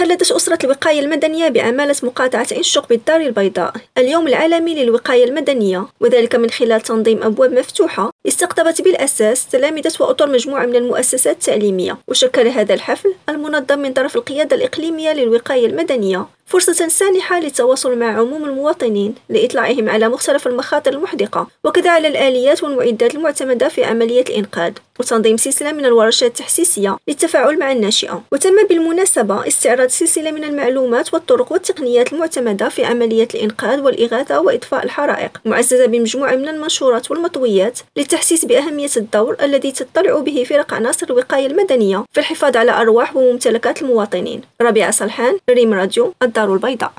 تخلدت أسرة الوقاية المدنية بأمالة مقاطعة إنشق بالدار البيضاء. اليوم العالمي للوقاية المدنية وذلك من خلال تنظيم أبواب مفتوحة استقطبت بالأساس تلامذة وأطر مجموعة من المؤسسات التعليمية. وشكل هذا الحفل المنظم من طرف القيادة الإقليمية للوقاية المدنية. فرصة سانحة للتواصل مع عموم المواطنين لإطلاعهم على مختلف المخاطر المحدقة وكذا على الآليات والمعدات المعتمدة في عملية الإنقاذ وتنظيم سلسلة من الورشات التحسيسية للتفاعل مع الناشئة. وتم بالمناسبة استعراض سلسلة من المعلومات والطرق والتقنيات المعتمدة في عملية الإنقاذ والإغاثة وإطفاء الحرائق معززة بمجموعة من المنشورات والمطويات للتحسيس بأهمية الدور الذي تطلع به فرق عناصر الوقاية المدنية في الحفاظ على أرواح وممتلكات المواطنين. ربيع صلحان ريم راديو الدار 따라올 바이다.